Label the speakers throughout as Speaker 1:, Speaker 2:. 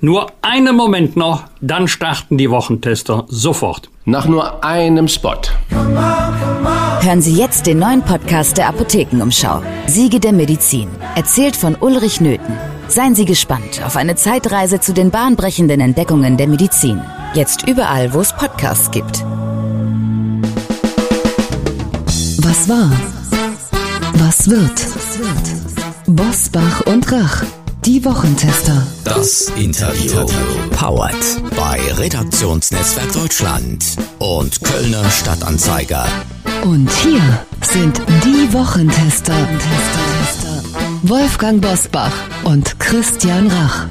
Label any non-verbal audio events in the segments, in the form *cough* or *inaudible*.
Speaker 1: Nur einen Moment noch, dann starten die Wochentester sofort.
Speaker 2: Nach nur einem Spot.
Speaker 3: Hören Sie jetzt den neuen Podcast der Apothekenumschau. Siege der Medizin. Erzählt von Ulrich Nöthen. Seien Sie gespannt auf eine Zeitreise zu den bahnbrechenden Entdeckungen der Medizin. Jetzt überall, wo es Podcasts gibt. Was war? Was wird? Bosbach und Rach. Die Wochentester.
Speaker 4: Das Interview. Powered bei Redaktionsnetzwerk Deutschland und Kölner Stadtanzeiger.
Speaker 3: Und hier sind die Wochentester. Wolfgang Bosbach und Christian Rach.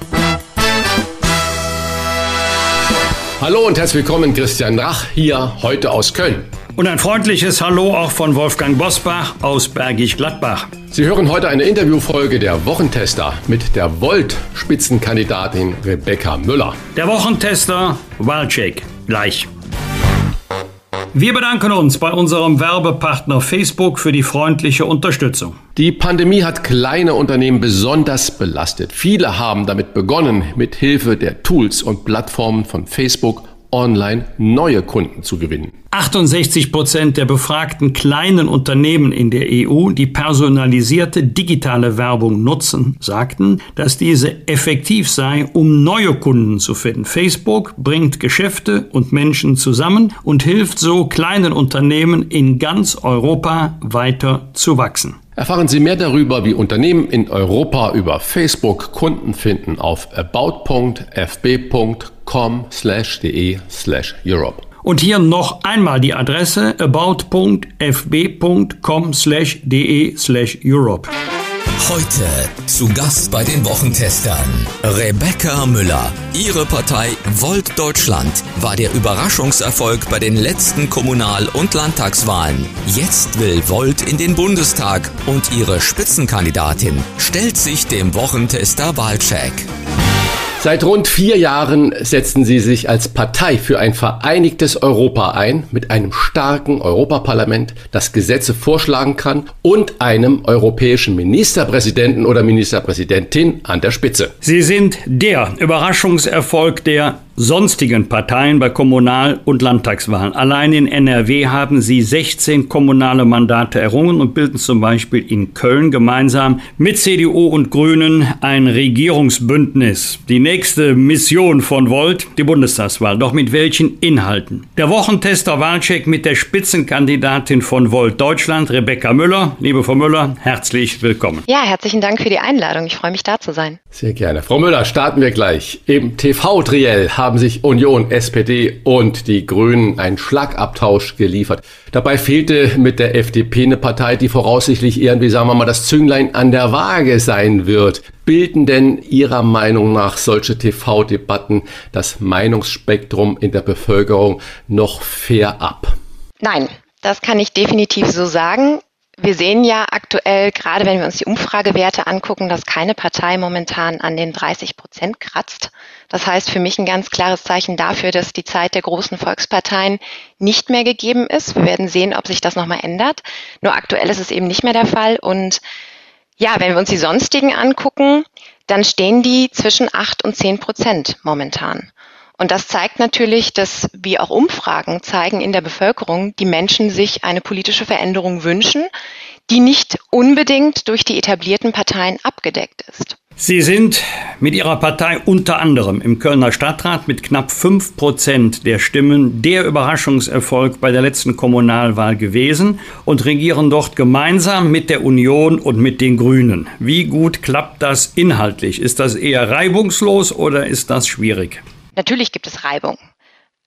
Speaker 2: Hallo und herzlich willkommen, Christian Rach, hier heute aus Köln.
Speaker 1: Und ein freundliches Hallo auch von Wolfgang Bosbach aus Bergisch Gladbach.
Speaker 2: Sie hören heute eine Interviewfolge der Wochentester mit der Volt-Spitzenkandidatin Rebecca Müller.
Speaker 1: Der Wochentester Wahlcheck gleich. Wir bedanken uns bei unserem Werbepartner Facebook für die freundliche Unterstützung.
Speaker 2: Die Pandemie hat kleine Unternehmen besonders belastet. Viele haben damit begonnen, mit Hilfe der Tools und Plattformen von Facebook online neue Kunden zu gewinnen.
Speaker 1: 68 Prozent der befragten kleinen Unternehmen in der EU, die personalisierte digitale Werbung nutzen, sagten, dass diese effektiv sei, um neue Kunden zu finden. Facebook bringt Geschäfte und Menschen zusammen und hilft so kleinen Unternehmen in ganz Europa weiter zu wachsen.
Speaker 2: Erfahren Sie mehr darüber, wie Unternehmen in Europa über Facebook Kunden finden auf about.fb.com/de/europe.
Speaker 1: Und hier noch einmal die Adresse about.fb.com/de/europe.
Speaker 4: Heute zu Gast bei den Wochentestern Rebecca Müller. Ihre Partei Volt Deutschland war der Überraschungserfolg bei den letzten Kommunal- und Landtagswahlen. Jetzt will Volt in den Bundestag und ihre Spitzenkandidatin stellt sich dem Wochentester Wahlcheck.
Speaker 2: Seit rund vier Jahren setzen sie sich als Partei für ein vereinigtes Europa ein, mit einem starken Europaparlament, das Gesetze vorschlagen kann und einem europäischen Ministerpräsidenten oder Ministerpräsidentin an der Spitze.
Speaker 1: Sie sind der Überraschungserfolg der sonstigen Parteien bei Kommunal- und Landtagswahlen. Allein in NRW haben sie 16 kommunale Mandate errungen und bilden zum Beispiel in Köln gemeinsam mit CDU und Grünen ein Regierungsbündnis. Die nächste Mission von Volt, die Bundestagswahl. Doch mit welchen Inhalten? Der Wochentester Wahlcheck mit der Spitzenkandidatin von Volt Deutschland, Rebecca Müller. Liebe Frau Müller, herzlich willkommen.
Speaker 5: Ja, herzlichen Dank für die Einladung. Ich freue mich da zu sein.
Speaker 2: Sehr gerne. Frau Müller, starten wir gleich. Im TV-Triell haben sich Union, SPD und die Grünen einen Schlagabtausch geliefert. Dabei fehlte mit der FDP eine Partei, die voraussichtlich irgendwie, sagen wir mal, das Zünglein an der Waage sein wird. Bilden denn Ihrer Meinung nach solche TV-Debatten das Meinungsspektrum in der Bevölkerung noch fair ab?
Speaker 5: Nein, das kann ich definitiv so sagen. Wir sehen ja aktuell, gerade wenn wir uns die Umfragewerte angucken, dass keine Partei momentan an den 30 Prozent kratzt. Das heißt für mich ein ganz klares Zeichen dafür, dass die Zeit der großen Volksparteien nicht mehr gegeben ist. Wir werden sehen, ob sich das nochmal ändert. Nur aktuell ist es eben nicht mehr der Fall. Und ja, wenn wir uns die sonstigen angucken, dann stehen die zwischen 8 und 10 Prozent momentan. Und das zeigt natürlich, dass, wie auch Umfragen zeigen in der Bevölkerung, die Menschen sich eine politische Veränderung wünschen, die nicht unbedingt durch die etablierten Parteien abgedeckt ist.
Speaker 1: Sie sind mit Ihrer Partei unter anderem im Kölner Stadtrat mit knapp fünf Prozent der Stimmen der Überraschungserfolg bei der letzten Kommunalwahl gewesen und regieren dort gemeinsam mit der Union und mit den Grünen. Wie gut klappt das inhaltlich? Ist das eher reibungslos oder ist das schwierig?
Speaker 5: Natürlich gibt es Reibung.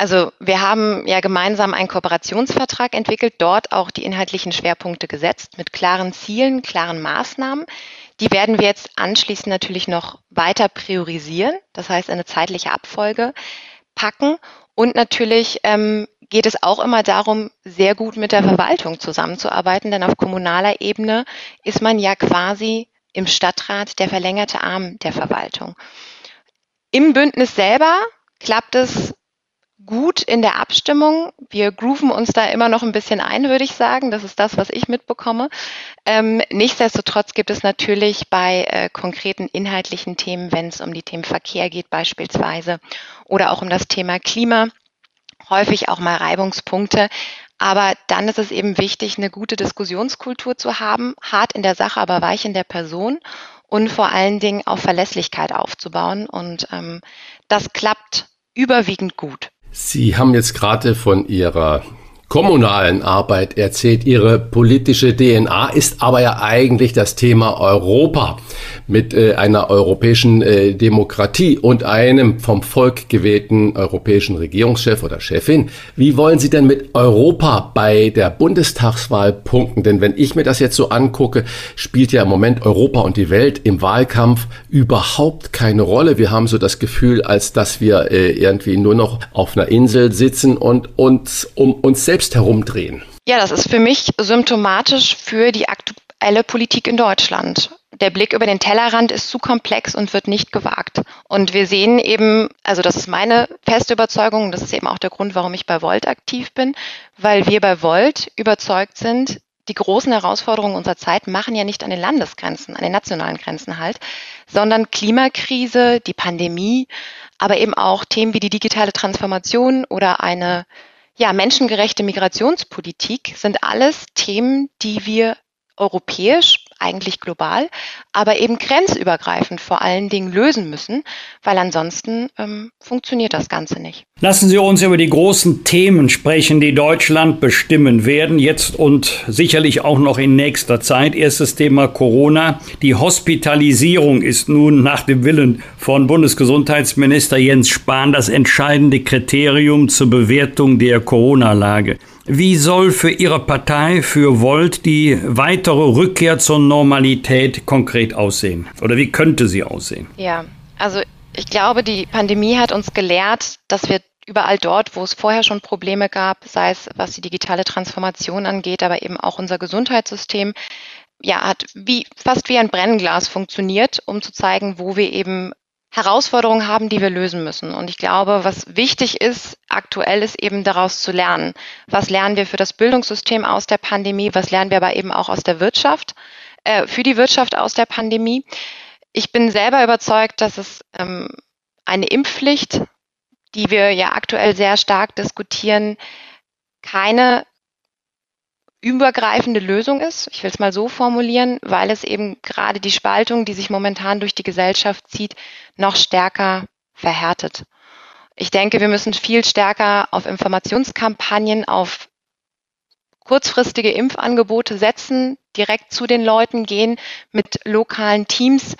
Speaker 5: Also wir haben ja gemeinsam einen Kooperationsvertrag entwickelt, dort auch die inhaltlichen Schwerpunkte gesetzt mit klaren Zielen, klaren Maßnahmen. Die werden wir jetzt anschließend natürlich noch weiter priorisieren, das heißt eine zeitliche Abfolge packen. Und natürlich ähm, geht es auch immer darum, sehr gut mit der Verwaltung zusammenzuarbeiten, denn auf kommunaler Ebene ist man ja quasi im Stadtrat der verlängerte Arm der Verwaltung. Im Bündnis selber klappt es gut in der Abstimmung. Wir grooven uns da immer noch ein bisschen ein, würde ich sagen. Das ist das, was ich mitbekomme. Ähm, nichtsdestotrotz gibt es natürlich bei äh, konkreten inhaltlichen Themen, wenn es um die Themen Verkehr geht beispielsweise oder auch um das Thema Klima, häufig auch mal Reibungspunkte. Aber dann ist es eben wichtig, eine gute Diskussionskultur zu haben, hart in der Sache, aber weich in der Person und vor allen Dingen auf Verlässlichkeit aufzubauen. Und ähm, das klappt überwiegend gut.
Speaker 2: Sie haben jetzt gerade von Ihrer kommunalen Arbeit erzählt. Ihre politische DNA ist aber ja eigentlich das Thema Europa mit äh, einer europäischen äh, Demokratie und einem vom Volk gewählten europäischen Regierungschef oder Chefin. Wie wollen Sie denn mit Europa bei der Bundestagswahl punkten? Denn wenn ich mir das jetzt so angucke, spielt ja im Moment Europa und die Welt im Wahlkampf überhaupt keine Rolle. Wir haben so das Gefühl, als dass wir äh, irgendwie nur noch auf einer Insel sitzen und uns um uns selbst selbst herumdrehen.
Speaker 5: Ja, das ist für mich symptomatisch für die aktuelle Politik in Deutschland. Der Blick über den Tellerrand ist zu komplex und wird nicht gewagt. Und wir sehen eben, also das ist meine feste Überzeugung, das ist eben auch der Grund, warum ich bei Volt aktiv bin, weil wir bei Volt überzeugt sind, die großen Herausforderungen unserer Zeit machen ja nicht an den Landesgrenzen, an den nationalen Grenzen halt, sondern Klimakrise, die Pandemie, aber eben auch Themen wie die digitale Transformation oder eine ja, menschengerechte Migrationspolitik sind alles Themen, die wir europäisch eigentlich global, aber eben grenzübergreifend vor allen Dingen lösen müssen, weil ansonsten ähm, funktioniert das Ganze nicht.
Speaker 1: Lassen Sie uns über die großen Themen sprechen, die Deutschland bestimmen werden, jetzt und sicherlich auch noch in nächster Zeit. Erstes Thema Corona. Die Hospitalisierung ist nun nach dem Willen von Bundesgesundheitsminister Jens Spahn das entscheidende Kriterium zur Bewertung der Corona-Lage. Wie soll für Ihre Partei, für Volt, die weitere Rückkehr zur Normalität konkret aussehen? Oder wie könnte sie aussehen?
Speaker 5: Ja, also ich glaube, die Pandemie hat uns gelehrt, dass wir überall dort, wo es vorher schon Probleme gab, sei es was die digitale Transformation angeht, aber eben auch unser Gesundheitssystem, ja, hat wie, fast wie ein Brennglas funktioniert, um zu zeigen, wo wir eben Herausforderungen haben, die wir lösen müssen. Und ich glaube, was wichtig ist, aktuell ist eben daraus zu lernen. Was lernen wir für das Bildungssystem aus der Pandemie? Was lernen wir aber eben auch aus der Wirtschaft, äh, für die Wirtschaft aus der Pandemie? Ich bin selber überzeugt, dass es ähm, eine Impfpflicht, die wir ja aktuell sehr stark diskutieren, keine übergreifende Lösung ist. Ich will es mal so formulieren, weil es eben gerade die Spaltung, die sich momentan durch die Gesellschaft zieht, noch stärker verhärtet. Ich denke, wir müssen viel stärker auf Informationskampagnen, auf kurzfristige Impfangebote setzen, direkt zu den Leuten gehen, mit lokalen Teams,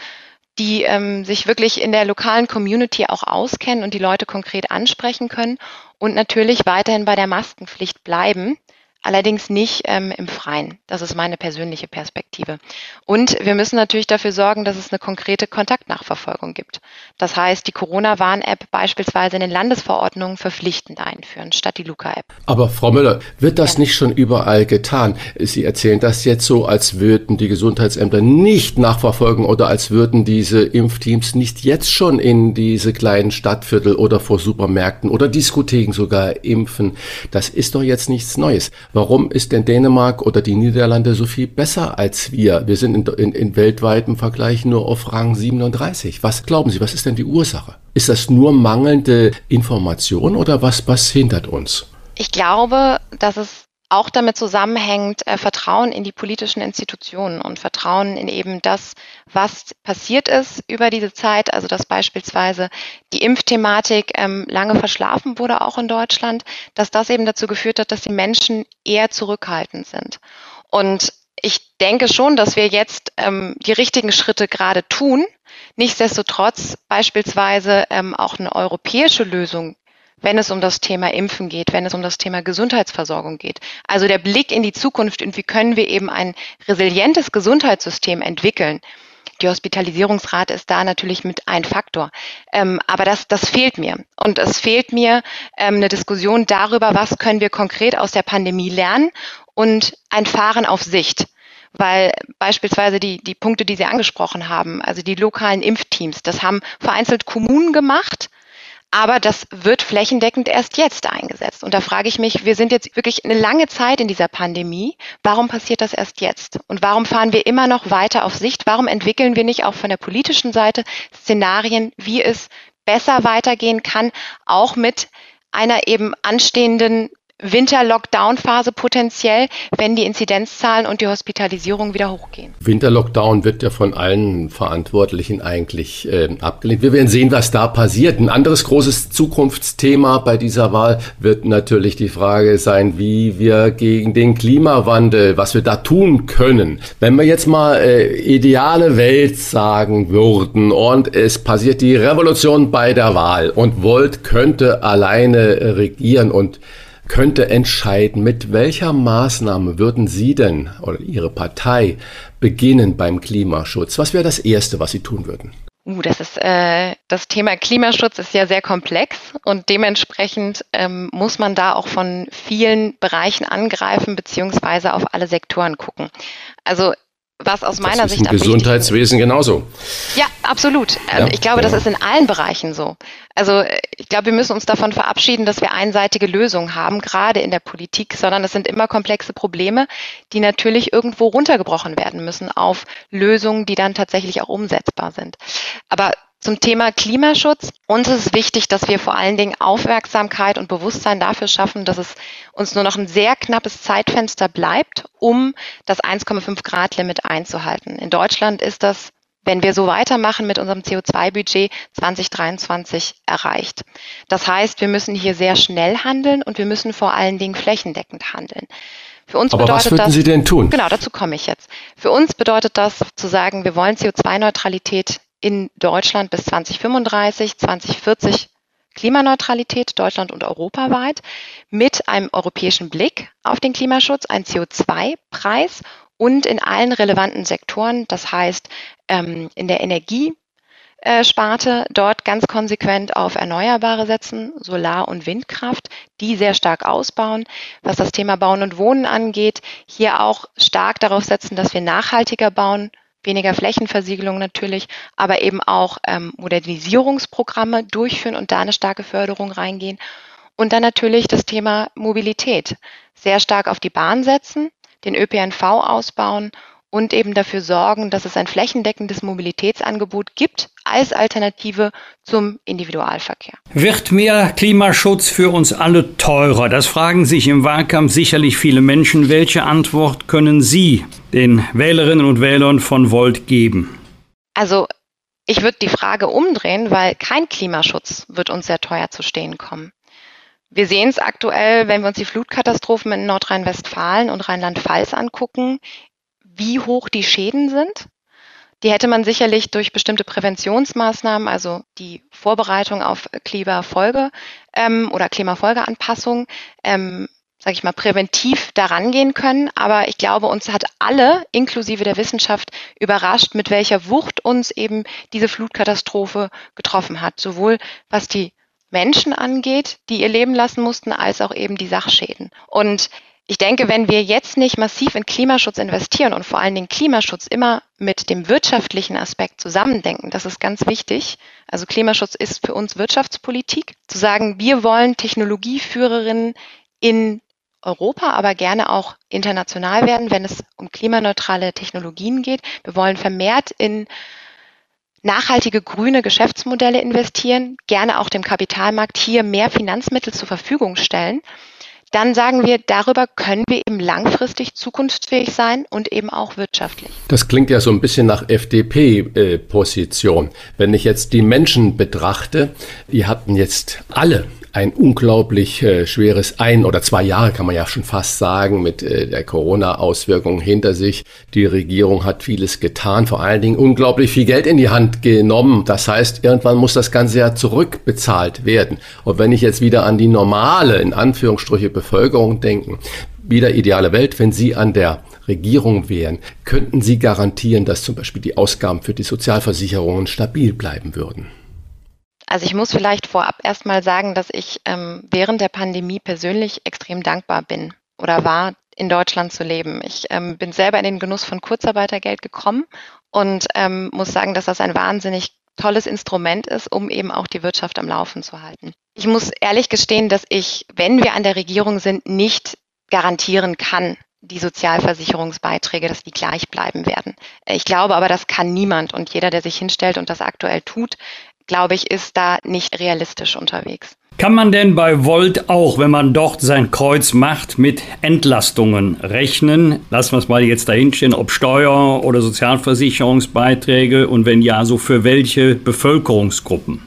Speaker 5: die ähm, sich wirklich in der lokalen Community auch auskennen und die Leute konkret ansprechen können und natürlich weiterhin bei der Maskenpflicht bleiben allerdings nicht ähm, im Freien. Das ist meine persönliche Perspektive. Und wir müssen natürlich dafür sorgen, dass es eine konkrete Kontaktnachverfolgung gibt. Das heißt, die Corona-Warn-App beispielsweise in den Landesverordnungen verpflichtend einführen, statt die Luca-App.
Speaker 2: Aber Frau Müller, wird das ja. nicht schon überall getan? Sie erzählen das jetzt so, als würden die Gesundheitsämter nicht nachverfolgen oder als würden diese Impfteams nicht jetzt schon in diese kleinen Stadtviertel oder vor Supermärkten oder Diskotheken sogar impfen. Das ist doch jetzt nichts Neues. Warum ist denn Dänemark oder die Niederlande so viel besser als wir? Wir sind in, in, in weltweitem Vergleich nur auf Rang 37. Was glauben Sie, was ist denn die Ursache? Ist das nur mangelnde Information oder was, was hindert uns?
Speaker 5: Ich glaube, dass es auch damit zusammenhängt äh, Vertrauen in die politischen Institutionen und Vertrauen in eben das, was passiert ist über diese Zeit. Also dass beispielsweise die Impfthematik ähm, lange verschlafen wurde, auch in Deutschland, dass das eben dazu geführt hat, dass die Menschen eher zurückhaltend sind. Und ich denke schon, dass wir jetzt ähm, die richtigen Schritte gerade tun. Nichtsdestotrotz beispielsweise ähm, auch eine europäische Lösung wenn es um das Thema Impfen geht, wenn es um das Thema Gesundheitsversorgung geht. Also der Blick in die Zukunft und wie können wir eben ein resilientes Gesundheitssystem entwickeln. Die Hospitalisierungsrate ist da natürlich mit ein Faktor. Ähm, aber das, das fehlt mir. Und es fehlt mir ähm, eine Diskussion darüber, was können wir konkret aus der Pandemie lernen und ein Fahren auf Sicht weil beispielsweise die, die Punkte, die Sie angesprochen haben, also die lokalen Impfteams, das haben vereinzelt Kommunen gemacht, Aber das wird flächendeckend erst jetzt eingesetzt. Und da frage ich mich, wir sind jetzt wirklich eine lange Zeit in dieser Pandemie. Warum passiert das erst jetzt? Und warum fahren wir immer noch weiter auf Sicht? Warum entwickeln wir nicht auch von der politischen Seite Szenarien, wie es besser weitergehen kann, auch mit einer eben anstehenden Winter-Lockdown-Phase potenziell, wenn die Inzidenzzahlen und die Hospitalisierung wieder hochgehen.
Speaker 2: Winter-Lockdown wird ja von allen Verantwortlichen eigentlich äh, abgelehnt. Wir werden sehen, was da passiert. Ein anderes großes Zukunftsthema bei dieser Wahl wird natürlich die Frage sein, wie wir gegen den Klimawandel, was wir da tun können. Wenn wir jetzt mal äh, ideale Welt sagen würden und es passiert die Revolution bei der Wahl und Volt könnte alleine regieren und könnte entscheiden, mit welcher Maßnahme würden Sie denn oder Ihre Partei beginnen beim Klimaschutz? Was wäre das Erste, was Sie tun würden?
Speaker 5: Uh, das ist äh, das Thema Klimaschutz ist ja sehr komplex und dementsprechend ähm, muss man da auch von vielen Bereichen angreifen beziehungsweise auf alle Sektoren gucken. Also was aus meiner
Speaker 2: das
Speaker 5: ist Sicht
Speaker 2: im Gesundheitswesen genauso.
Speaker 5: Ja, absolut. Ja, ähm, ich glaube, ja. das ist in allen Bereichen so. Also ich glaube, wir müssen uns davon verabschieden, dass wir einseitige Lösungen haben, gerade in der Politik, sondern es sind immer komplexe Probleme, die natürlich irgendwo runtergebrochen werden müssen auf Lösungen, die dann tatsächlich auch umsetzbar sind. Aber zum Thema Klimaschutz. Uns ist wichtig, dass wir vor allen Dingen Aufmerksamkeit und Bewusstsein dafür schaffen, dass es uns nur noch ein sehr knappes Zeitfenster bleibt, um das 1,5 Grad Limit einzuhalten. In Deutschland ist das, wenn wir so weitermachen mit unserem CO2-Budget 2023 erreicht. Das heißt, wir müssen hier sehr schnell handeln und wir müssen vor allen Dingen flächendeckend handeln.
Speaker 2: Für uns Aber bedeutet was würden
Speaker 5: das,
Speaker 2: Sie denn tun?
Speaker 5: Genau, dazu komme ich jetzt. Für uns bedeutet das zu sagen, wir wollen CO2-Neutralität in Deutschland bis 2035, 2040 Klimaneutralität Deutschland und europaweit mit einem europäischen Blick auf den Klimaschutz, ein CO2-Preis und in allen relevanten Sektoren, das heißt ähm, in der Energiesparte dort ganz konsequent auf Erneuerbare setzen, Solar- und Windkraft, die sehr stark ausbauen. Was das Thema Bauen und Wohnen angeht, hier auch stark darauf setzen, dass wir nachhaltiger bauen, weniger Flächenversiegelung natürlich, aber eben auch ähm, Modernisierungsprogramme durchführen und da eine starke Förderung reingehen. Und dann natürlich das Thema Mobilität. Sehr stark auf die Bahn setzen, den ÖPNV ausbauen und eben dafür sorgen, dass es ein flächendeckendes Mobilitätsangebot gibt als Alternative zum Individualverkehr.
Speaker 1: Wird mehr Klimaschutz für uns alle teurer? Das fragen sich im Wahlkampf sicherlich viele Menschen. Welche Antwort können Sie den Wählerinnen und Wählern von Volt geben?
Speaker 5: Also ich würde die Frage umdrehen, weil kein Klimaschutz wird uns sehr teuer zu stehen kommen. Wir sehen es aktuell, wenn wir uns die Flutkatastrophen in Nordrhein-Westfalen und Rheinland-Pfalz angucken, wie hoch die Schäden sind. Die hätte man sicherlich durch bestimmte Präventionsmaßnahmen, also die Vorbereitung auf Klimafolge ähm, oder Klimafolgeanpassung, ähm, sage ich mal, präventiv daran gehen können. Aber ich glaube, uns hat alle, inklusive der Wissenschaft, überrascht, mit welcher Wucht uns eben diese Flutkatastrophe getroffen hat. Sowohl was die Menschen angeht, die ihr Leben lassen mussten, als auch eben die Sachschäden. Und ich denke, wenn wir jetzt nicht massiv in Klimaschutz investieren und vor allen Dingen Klimaschutz immer mit dem wirtschaftlichen Aspekt zusammendenken, das ist ganz wichtig. Also Klimaschutz ist für uns Wirtschaftspolitik. Zu sagen, wir wollen Technologieführerinnen in Europa, aber gerne auch international werden, wenn es um klimaneutrale Technologien geht. Wir wollen vermehrt in nachhaltige grüne Geschäftsmodelle investieren, gerne auch dem Kapitalmarkt hier mehr Finanzmittel zur Verfügung stellen dann sagen wir, darüber können wir eben langfristig zukunftsfähig sein und eben auch wirtschaftlich.
Speaker 2: Das klingt ja so ein bisschen nach FDP-Position. Wenn ich jetzt die Menschen betrachte, die hatten jetzt alle ein unglaublich äh, schweres ein oder zwei Jahre, kann man ja schon fast sagen, mit äh, der Corona-Auswirkung hinter sich. Die Regierung hat vieles getan, vor allen Dingen unglaublich viel Geld in die Hand genommen. Das heißt, irgendwann muss das Ganze ja zurückbezahlt werden. Und wenn ich jetzt wieder an die normale, in Anführungsstriche, Bevölkerung denke, wieder ideale Welt, wenn Sie an der Regierung wären, könnten Sie garantieren, dass zum Beispiel die Ausgaben für die Sozialversicherungen stabil bleiben würden?
Speaker 5: Also ich muss vielleicht vorab erstmal sagen, dass ich ähm, während der Pandemie persönlich extrem dankbar bin oder war, in Deutschland zu leben. Ich ähm, bin selber in den Genuss von Kurzarbeitergeld gekommen und ähm, muss sagen, dass das ein wahnsinnig tolles Instrument ist, um eben auch die Wirtschaft am Laufen zu halten. Ich muss ehrlich gestehen, dass ich, wenn wir an der Regierung sind, nicht garantieren kann, die Sozialversicherungsbeiträge, dass die gleich bleiben werden. Ich glaube aber, das kann niemand und jeder, der sich hinstellt und das aktuell tut, glaube ich, ist da nicht realistisch unterwegs.
Speaker 1: Kann man denn bei Volt auch, wenn man dort sein Kreuz macht, mit Entlastungen rechnen? Lassen wir es mal jetzt dahinstehen, ob Steuer- oder Sozialversicherungsbeiträge und wenn ja, so für welche Bevölkerungsgruppen?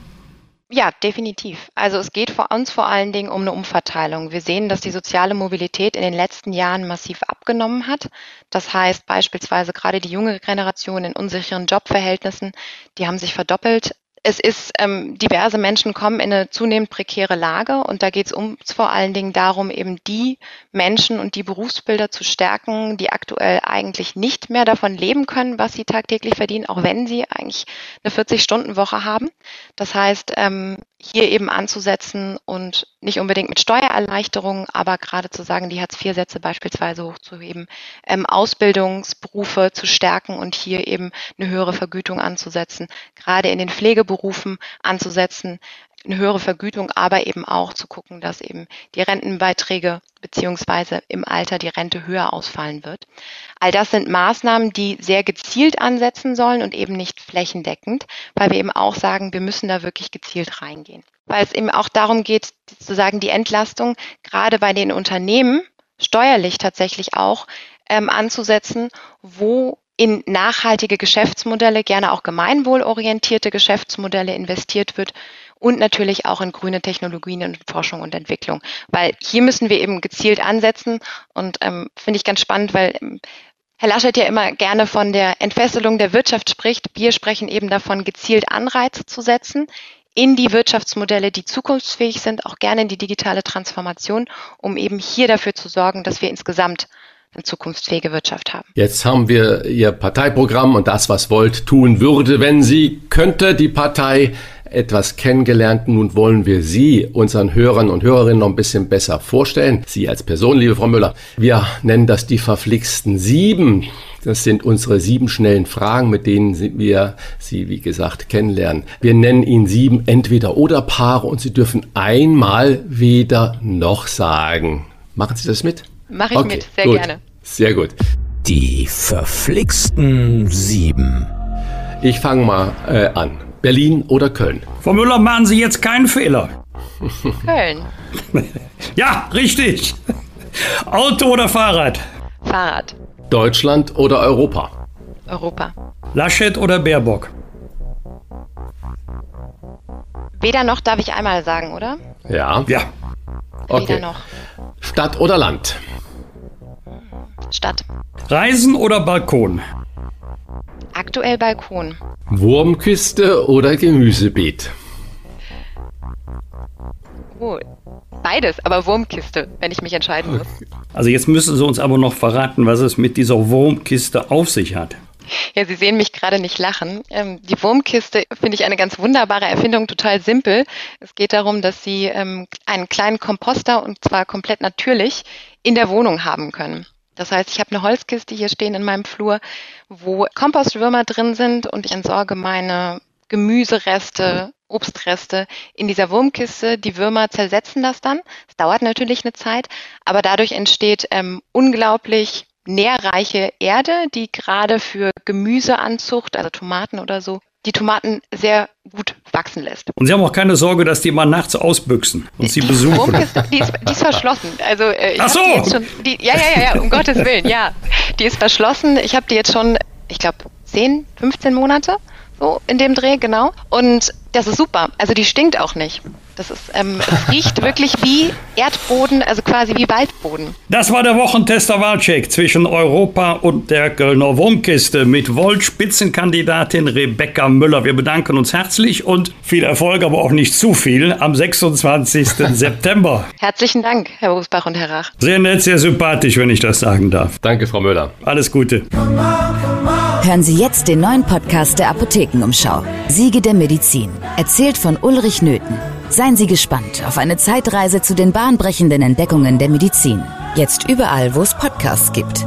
Speaker 5: Ja, definitiv. Also es geht für uns vor allen Dingen um eine Umverteilung. Wir sehen, dass die soziale Mobilität in den letzten Jahren massiv abgenommen hat. Das heißt beispielsweise gerade die junge Generation in unsicheren Jobverhältnissen, die haben sich verdoppelt es ist, ähm, diverse Menschen kommen in eine zunehmend prekäre Lage und da geht es uns vor allen Dingen darum, eben die Menschen und die Berufsbilder zu stärken, die aktuell eigentlich nicht mehr davon leben können, was sie tagtäglich verdienen, auch wenn sie eigentlich eine 40-Stunden-Woche haben. Das heißt, ähm, hier eben anzusetzen und nicht unbedingt mit Steuererleichterungen, aber gerade zu sagen, die Hartz-IV-Sätze beispielsweise hochzuheben, ähm, Ausbildungsberufe zu stärken und hier eben eine höhere Vergütung anzusetzen, gerade in den Pflegeberufen anzusetzen, eine höhere Vergütung, aber eben auch zu gucken, dass eben die Rentenbeiträge beziehungsweise im Alter die Rente höher ausfallen wird. All das sind Maßnahmen, die sehr gezielt ansetzen sollen und eben nicht flächendeckend, weil wir eben auch sagen, wir müssen da wirklich gezielt reingehen. Weil es eben auch darum geht, sozusagen die Entlastung gerade bei den Unternehmen steuerlich tatsächlich auch ähm, anzusetzen, wo in nachhaltige Geschäftsmodelle, gerne auch gemeinwohlorientierte Geschäftsmodelle investiert wird und natürlich auch in grüne Technologien und Forschung und Entwicklung. Weil hier müssen wir eben gezielt ansetzen und ähm, finde ich ganz spannend, weil ähm, Herr Laschet ja immer gerne von der Entfesselung der Wirtschaft spricht. Wir sprechen eben davon, gezielt Anreize zu setzen in die Wirtschaftsmodelle, die zukunftsfähig sind, auch gerne in die digitale Transformation, um eben hier dafür zu sorgen, dass wir insgesamt eine zukunftsfähige Wirtschaft haben.
Speaker 2: Jetzt haben wir Ihr Parteiprogramm und das, was Volt tun würde, wenn sie könnte, die Partei etwas kennengelernt. Nun wollen wir Sie unseren Hörern und Hörerinnen noch ein bisschen besser vorstellen. Sie als Person, liebe Frau Müller. Wir nennen das die verflixten sieben. Das sind unsere sieben schnellen Fragen, mit denen wir Sie, wie gesagt, kennenlernen. Wir nennen Ihnen sieben Entweder-Oder-Paare und Sie dürfen einmal weder noch sagen. Machen Sie das mit?
Speaker 5: Mache ich okay, mit, sehr gut. gerne.
Speaker 2: Sehr gut.
Speaker 4: Die verflixten sieben.
Speaker 2: Ich fange mal äh, an. Berlin oder Köln?
Speaker 1: Frau Müller, machen Sie jetzt keinen Fehler.
Speaker 5: Köln. *laughs*
Speaker 1: ja, richtig. Auto oder Fahrrad?
Speaker 5: Fahrrad.
Speaker 2: Deutschland oder Europa?
Speaker 5: Europa.
Speaker 1: Laschet oder Baerbock?
Speaker 5: Weder noch darf ich einmal sagen, oder?
Speaker 2: Ja.
Speaker 1: Ja.
Speaker 2: Okay.
Speaker 5: Weder noch.
Speaker 2: Stadt oder Land?
Speaker 5: Stadt.
Speaker 1: Reisen oder Balkon?
Speaker 5: Aktuell Balkon.
Speaker 2: Wurmkiste oder Gemüsebeet?
Speaker 5: Oh, beides, aber Wurmkiste, wenn ich mich entscheiden muss.
Speaker 1: Also jetzt müssen Sie uns aber noch verraten, was es mit dieser Wurmkiste auf sich hat.
Speaker 5: Ja, Sie sehen mich gerade nicht lachen. Ähm, die Wurmkiste finde ich eine ganz wunderbare Erfindung, total simpel. Es geht darum, dass Sie ähm, einen kleinen Komposter und zwar komplett natürlich in der Wohnung haben können. Das heißt, ich habe eine Holzkiste hier stehen in meinem Flur, wo Kompostwürmer drin sind und ich entsorge meine Gemüsereste, Obstreste in dieser Wurmkiste. Die Würmer zersetzen das dann. Es dauert natürlich eine Zeit, aber dadurch entsteht ähm, unglaublich nährreiche Erde, die gerade für Gemüseanzucht, also Tomaten oder so, die Tomaten sehr gut wachsen lässt.
Speaker 1: Und Sie haben auch keine Sorge, dass die mal nachts ausbüchsen und Sie besuchen.
Speaker 5: Ist, die, ist, die, ist, verschlossen. Also, äh,
Speaker 1: Ach so!
Speaker 5: Schon, die, ja, ja, ja, um Gottes Willen, ja. Die ist verschlossen. Ich habe die jetzt schon, ich glaube, 10, 15 Monate so in dem Dreh, genau. Und das ist super. Also die stinkt auch nicht. Das ist, ähm, es *laughs* riecht wirklich wie Erdboden, also quasi wie Waldboden.
Speaker 1: Das war der Wochentester Wahlcheck zwischen Europa und der Kölner Wurmkiste mit Volt-Spitzenkandidatin Rebecca Müller. Wir bedanken uns herzlich und viel Erfolg, aber auch nicht zu viel am 26. *laughs* September.
Speaker 5: Herzlichen Dank, Herr Busbach und Herr Rach.
Speaker 1: Sehr nett, sehr sympathisch, wenn ich das sagen darf.
Speaker 2: Danke, Frau Müller.
Speaker 1: Alles Gute.
Speaker 3: Hören Sie jetzt den neuen Podcast der Apothekenumschau. Siege der Medizin. Erzählt von Ulrich Nöthen. Seien Sie gespannt auf eine Zeitreise zu den bahnbrechenden Entdeckungen der Medizin. Jetzt überall, wo es Podcasts gibt.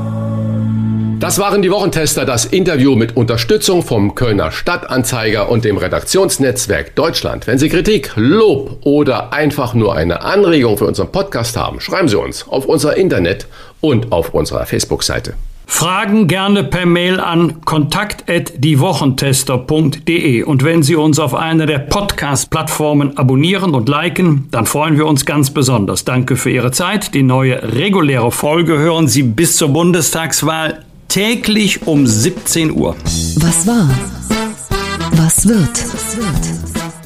Speaker 2: Das waren die Wochentester, das Interview mit Unterstützung vom Kölner Stadtanzeiger und dem Redaktionsnetzwerk Deutschland. Wenn Sie Kritik, Lob oder einfach nur eine Anregung für unseren Podcast haben, schreiben Sie uns auf unser Internet und auf unserer Facebook-Seite.
Speaker 1: Fragen gerne per Mail an kontakt@diewochentester.de und wenn Sie uns auf einer der Podcast-Plattformen abonnieren und liken, dann freuen wir uns ganz besonders. Danke für Ihre Zeit. Die neue reguläre Folge hören Sie bis zur Bundestagswahl täglich um 17 Uhr.
Speaker 3: Was war? Was wird?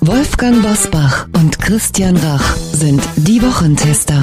Speaker 3: Wolfgang Bosbach und Christian Rach sind die Wochentester.